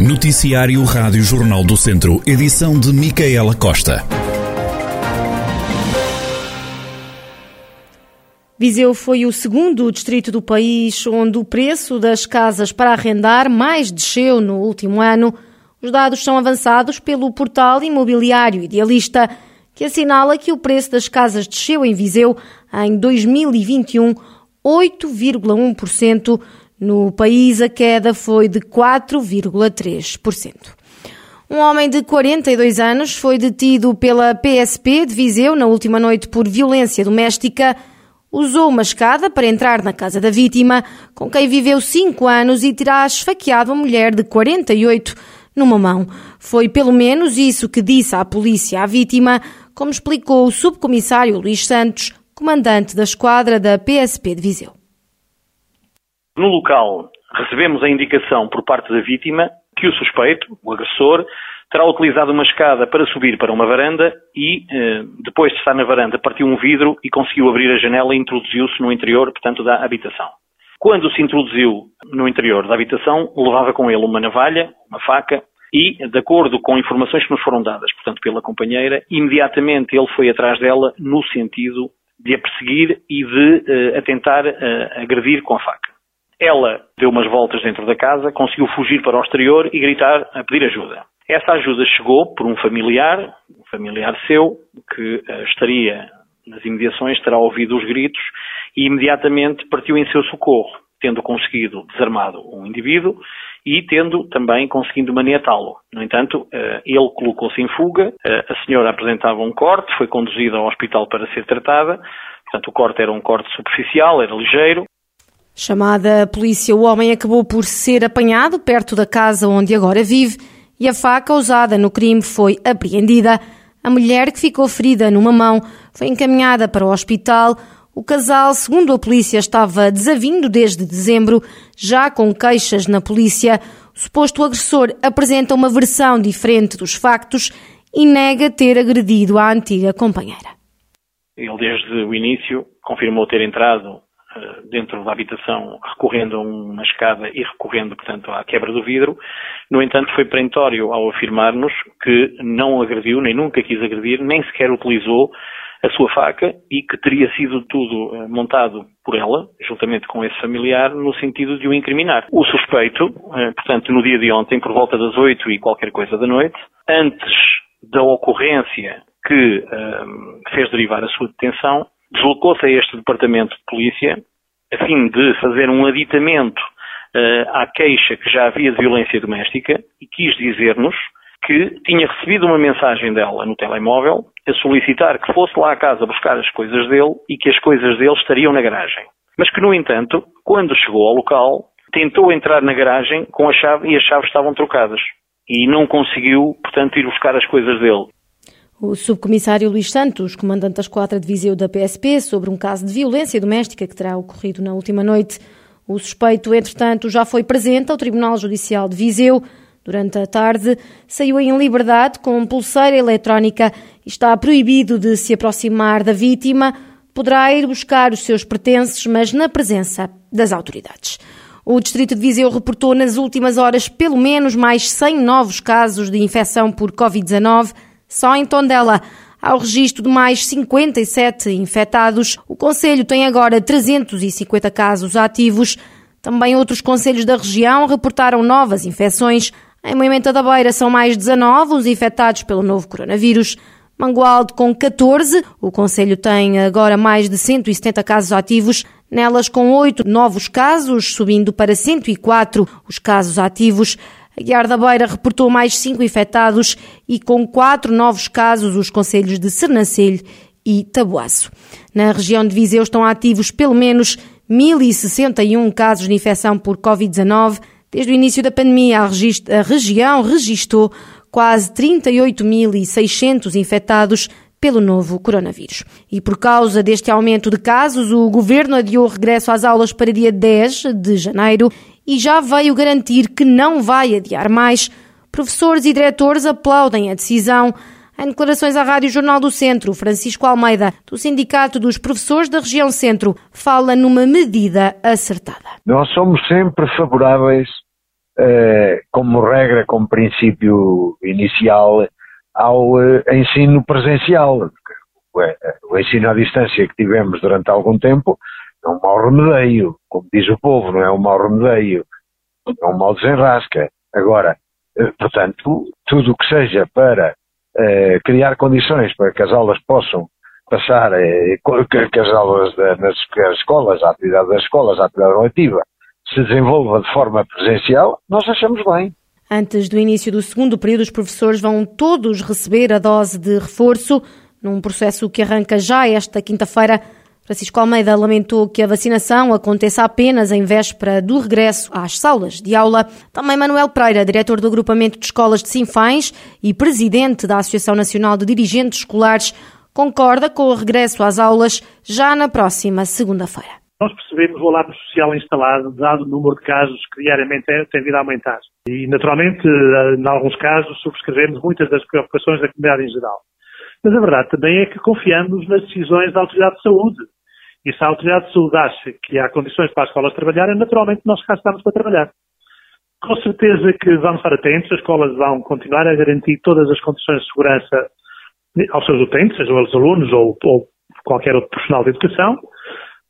Noticiário Rádio Jornal do Centro, edição de Micaela Costa. Viseu foi o segundo distrito do país onde o preço das casas para arrendar mais desceu no último ano. Os dados são avançados pelo portal imobiliário Idealista, que assinala que o preço das casas desceu em Viseu em 2021 8,1%. No país, a queda foi de 4,3%. Um homem de 42 anos foi detido pela PSP de Viseu na última noite por violência doméstica. Usou uma escada para entrar na casa da vítima, com quem viveu cinco anos e terá esfaqueado a mulher de 48 numa mão. Foi pelo menos isso que disse à polícia à vítima, como explicou o subcomissário Luís Santos, comandante da esquadra da PSP de Viseu. No local, recebemos a indicação por parte da vítima que o suspeito, o agressor, terá utilizado uma escada para subir para uma varanda e, eh, depois de estar na varanda, partiu um vidro e conseguiu abrir a janela e introduziu-se no interior, portanto, da habitação. Quando se introduziu no interior da habitação, levava com ele uma navalha, uma faca e, de acordo com informações que nos foram dadas, portanto, pela companheira, imediatamente ele foi atrás dela no sentido de a perseguir e de uh, a tentar uh, agredir com a faca. Ela deu umas voltas dentro da casa, conseguiu fugir para o exterior e gritar a pedir ajuda. Essa ajuda chegou por um familiar, um familiar seu, que uh, estaria nas imediações, terá ouvido os gritos e imediatamente partiu em seu socorro, tendo conseguido desarmado um indivíduo e tendo também conseguido maniatá-lo. No entanto, uh, ele colocou-se em fuga, uh, a senhora apresentava um corte, foi conduzida ao hospital para ser tratada, portanto o corte era um corte superficial, era ligeiro, Chamada a polícia, o homem acabou por ser apanhado perto da casa onde agora vive e a faca usada no crime foi apreendida. A mulher, que ficou ferida numa mão, foi encaminhada para o hospital. O casal, segundo a polícia, estava desavindo desde dezembro, já com queixas na polícia. O suposto agressor apresenta uma versão diferente dos factos e nega ter agredido a antiga companheira. Ele, desde o início, confirmou ter entrado dentro da habitação recorrendo a uma escada e recorrendo, portanto, à quebra do vidro. No entanto, foi perentório ao afirmar-nos que não agrediu, nem nunca quis agredir, nem sequer utilizou a sua faca e que teria sido tudo eh, montado por ela, juntamente com esse familiar, no sentido de o incriminar. O suspeito, eh, portanto, no dia de ontem, por volta das oito e qualquer coisa da noite, antes da ocorrência que um, fez derivar a sua detenção, deslocou-se a este departamento de polícia a fim de fazer um aditamento uh, à queixa que já havia de violência doméstica e quis dizer-nos que tinha recebido uma mensagem dela no telemóvel a solicitar que fosse lá à casa buscar as coisas dele e que as coisas dele estariam na garagem. Mas que, no entanto, quando chegou ao local, tentou entrar na garagem com a chave e as chaves estavam trocadas. E não conseguiu, portanto, ir buscar as coisas dele. O subcomissário Luís Santos, comandante da esquadra de Viseu da PSP, sobre um caso de violência doméstica que terá ocorrido na última noite. O suspeito, entretanto, já foi presente ao Tribunal Judicial de Viseu. Durante a tarde, saiu em liberdade com pulseira eletrónica e está proibido de se aproximar da vítima. Poderá ir buscar os seus pertences, mas na presença das autoridades. O Distrito de Viseu reportou nas últimas horas pelo menos mais 100 novos casos de infecção por Covid-19 só em Tondela há o registro de mais 57 infectados. O Conselho tem agora 350 casos ativos. Também outros conselhos da região reportaram novas infecções. Em Moimenta da Beira são mais 19 os infectados pelo novo coronavírus. Mangualde com 14. O Conselho tem agora mais de 170 casos ativos. Nelas com 8 novos casos, subindo para 104 os casos ativos. Aguiar da Beira reportou mais cinco infectados e com quatro novos casos os conselhos de Sernancelho e Tabuaço. Na região de Viseu estão ativos pelo menos 1.061 casos de infecção por Covid-19. Desde o início da pandemia, a, a região registrou quase 38.600 infectados pelo novo coronavírus. E por causa deste aumento de casos, o governo adiou o regresso às aulas para dia 10 de janeiro e já veio garantir que não vai adiar mais. Professores e diretores aplaudem a decisão. Em declarações à Rádio Jornal do Centro, Francisco Almeida, do Sindicato dos Professores da Região Centro, fala numa medida acertada. Nós somos sempre favoráveis eh, como regra, como princípio inicial, ao eh, ensino presencial. O ensino à distância que tivemos durante algum tempo é um mau remedeio, como diz o povo, não é um mau remedeio, é um mau desenrasca. Agora, portanto, tudo o que seja para criar condições para que as aulas possam passar, que, as aulas nas escolas, a atividade das escolas, a atividade letiva, se desenvolva de forma presencial, nós achamos bem. Antes do início do segundo período, os professores vão todos receber a dose de reforço, num processo que arranca já esta quinta-feira. Francisco Almeida lamentou que a vacinação aconteça apenas em véspera do regresso às aulas de aula. Também Manuel Pereira, diretor do agrupamento de escolas de Sinfães e presidente da Associação Nacional de Dirigentes Escolares, concorda com o regresso às aulas já na próxima segunda-feira nós percebemos o alarme social instalado, dado o número de casos que diariamente tem vindo a aumentar. E, naturalmente, eh, em alguns casos, subscrevemos muitas das preocupações da comunidade em geral. Mas a verdade também é que confiamos nas decisões da Autoridade de Saúde. E se a Autoridade de Saúde acha que há condições para as escolas trabalharem, naturalmente nós cá estamos para trabalhar. Com certeza que vamos estar atentos, as escolas vão continuar a garantir todas as condições de segurança aos seus utentes, sejam eles alunos ou, ou qualquer outro profissional de educação,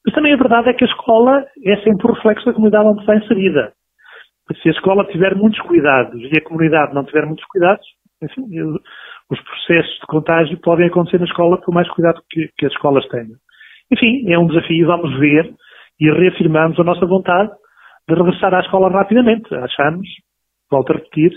mas também a verdade é que a escola é sempre o reflexo da comunidade onde está inserida. Se a escola tiver muitos cuidados e a comunidade não tiver muitos cuidados, enfim, os processos de contágio podem acontecer na escola por mais cuidado que, que as escolas tenham. Enfim, é um desafio, vamos ver e reafirmamos a nossa vontade de regressar à escola rapidamente. Achamos, volto a repetir,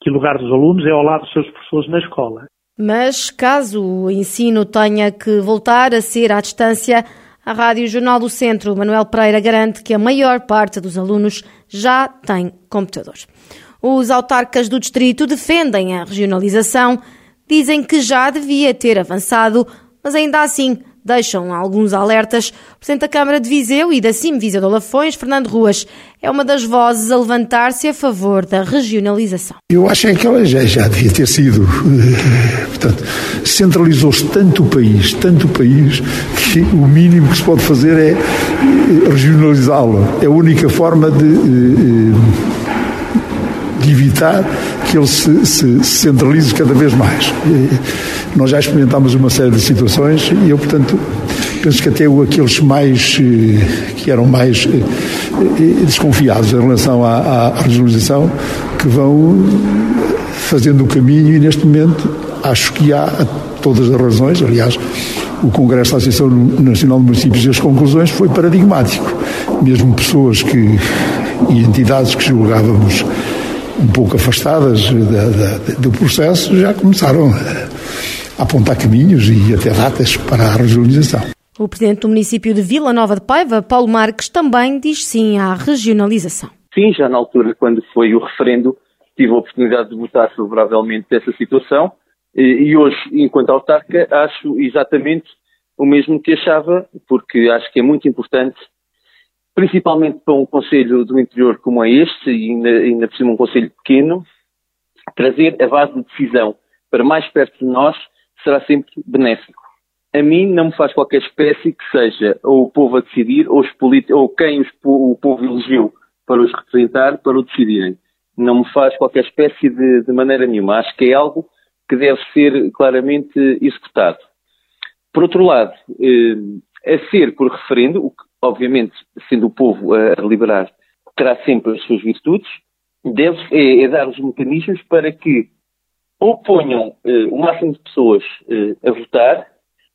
que o lugar dos alunos é ao lado dos seus professores na escola. Mas caso o ensino tenha que voltar a ser à distância, a Rádio Jornal do Centro, Manuel Pereira, garante que a maior parte dos alunos já tem computadores. Os autarcas do distrito defendem a regionalização, dizem que já devia ter avançado, mas ainda assim deixam alguns alertas. O Presidente da Câmara de Viseu e da CIM Viseu de Olafões, Fernando Ruas, é uma das vozes a levantar-se a favor da regionalização. Eu acho que ela já, já devia ter sido. Eh, portanto, centralizou-se tanto o país, tanto o país, que o mínimo que se pode fazer é eh, regionalizá-lo. É a única forma de, eh, de evitar que ele se, se, centralize cada vez mais. Nós já experimentámos uma série de situações e eu, portanto, penso que até aqueles mais eh, que eram mais eh, eh, desconfiados em relação à, à regionalização, que vão fazendo o caminho e neste momento acho que há todas as razões, aliás, o Congresso da Associação Nacional de Municípios e as conclusões foi paradigmático. Mesmo pessoas que e entidades que julgávamos um pouco afastadas da, da, do processo, já começaram a apontar caminhos e até datas para a regionalização. O presidente do município de Vila Nova de Paiva, Paulo Marques, também diz sim à regionalização. Sim, já na altura, quando foi o referendo, tive a oportunidade de votar favoravelmente dessa situação e hoje, enquanto autarca, acho exatamente o mesmo que achava, porque acho que é muito importante principalmente para um Conselho do Interior como é este, e ainda, ainda por cima um Conselho pequeno, trazer a base de decisão para mais perto de nós será sempre benéfico. A mim não me faz qualquer espécie que seja ou o povo a decidir ou, os ou quem os, o povo elegeu para os representar para o decidirem. Não me faz qualquer espécie de, de maneira nenhuma. Acho que é algo que deve ser claramente executado. Por outro lado, eh, a ser por referendo, o que obviamente, sendo o povo a liberar, terá sempre as suas virtudes, deve é, é dar os mecanismos para que ou ponham eh, o máximo de pessoas eh, a votar,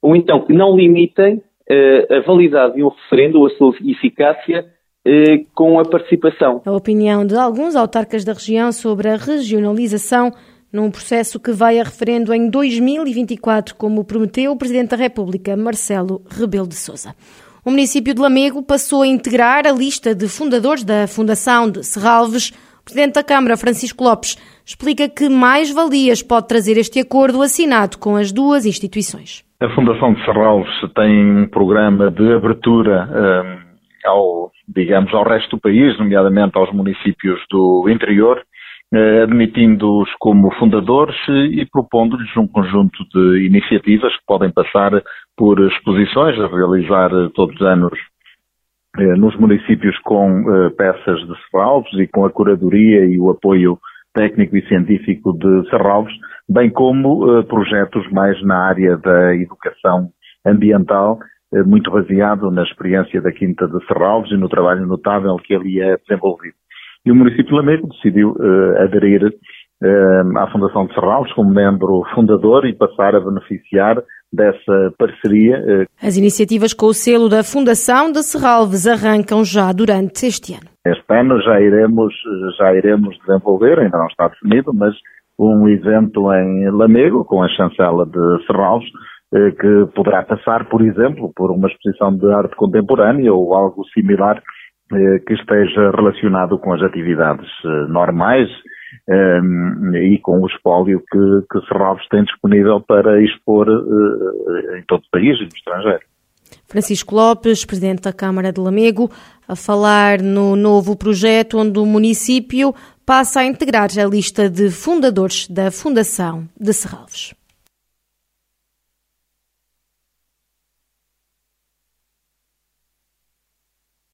ou então que não limitem eh, a validade de um referendo ou a sua eficácia com a participação. A opinião de alguns autarcas da região sobre a regionalização num processo que vai a referendo em 2024, como prometeu o Presidente da República, Marcelo Rebelo de Sousa o município de Lamego passou a integrar a lista de fundadores da Fundação de Serralves. O Presidente da Câmara, Francisco Lopes, explica que mais valias pode trazer este acordo assinado com as duas instituições. A Fundação de Serralves tem um programa de abertura um, ao, digamos, ao resto do país, nomeadamente aos municípios do interior, admitindo-os como fundadores e propondo-lhes um conjunto de iniciativas que podem passar por exposições a realizar todos os anos nos municípios com peças de Serralves e com a curadoria e o apoio técnico e científico de Serralves, bem como projetos mais na área da educação ambiental, muito baseado na experiência da Quinta de Serralves e no trabalho notável que ali é desenvolvido. E o município de Lamego decidiu aderir à Fundação de Serralves como membro fundador e passar a beneficiar dessa parceria. Eh, As iniciativas com o selo da Fundação de Serralves arrancam já durante este ano. Este ano já iremos, já iremos desenvolver, ainda não está definido, mas um evento em Lamego com a chancela de Serralves, que poderá passar, por exemplo, por uma exposição de arte contemporânea ou algo similar que esteja relacionado com as atividades normais um, e com o espólio que, que Serralves tem disponível para expor uh, em todo o país e no estrangeiro. Francisco Lopes, Presidente da Câmara de Lamego, a falar no novo projeto onde o município passa a integrar a lista de fundadores da Fundação de Serralves.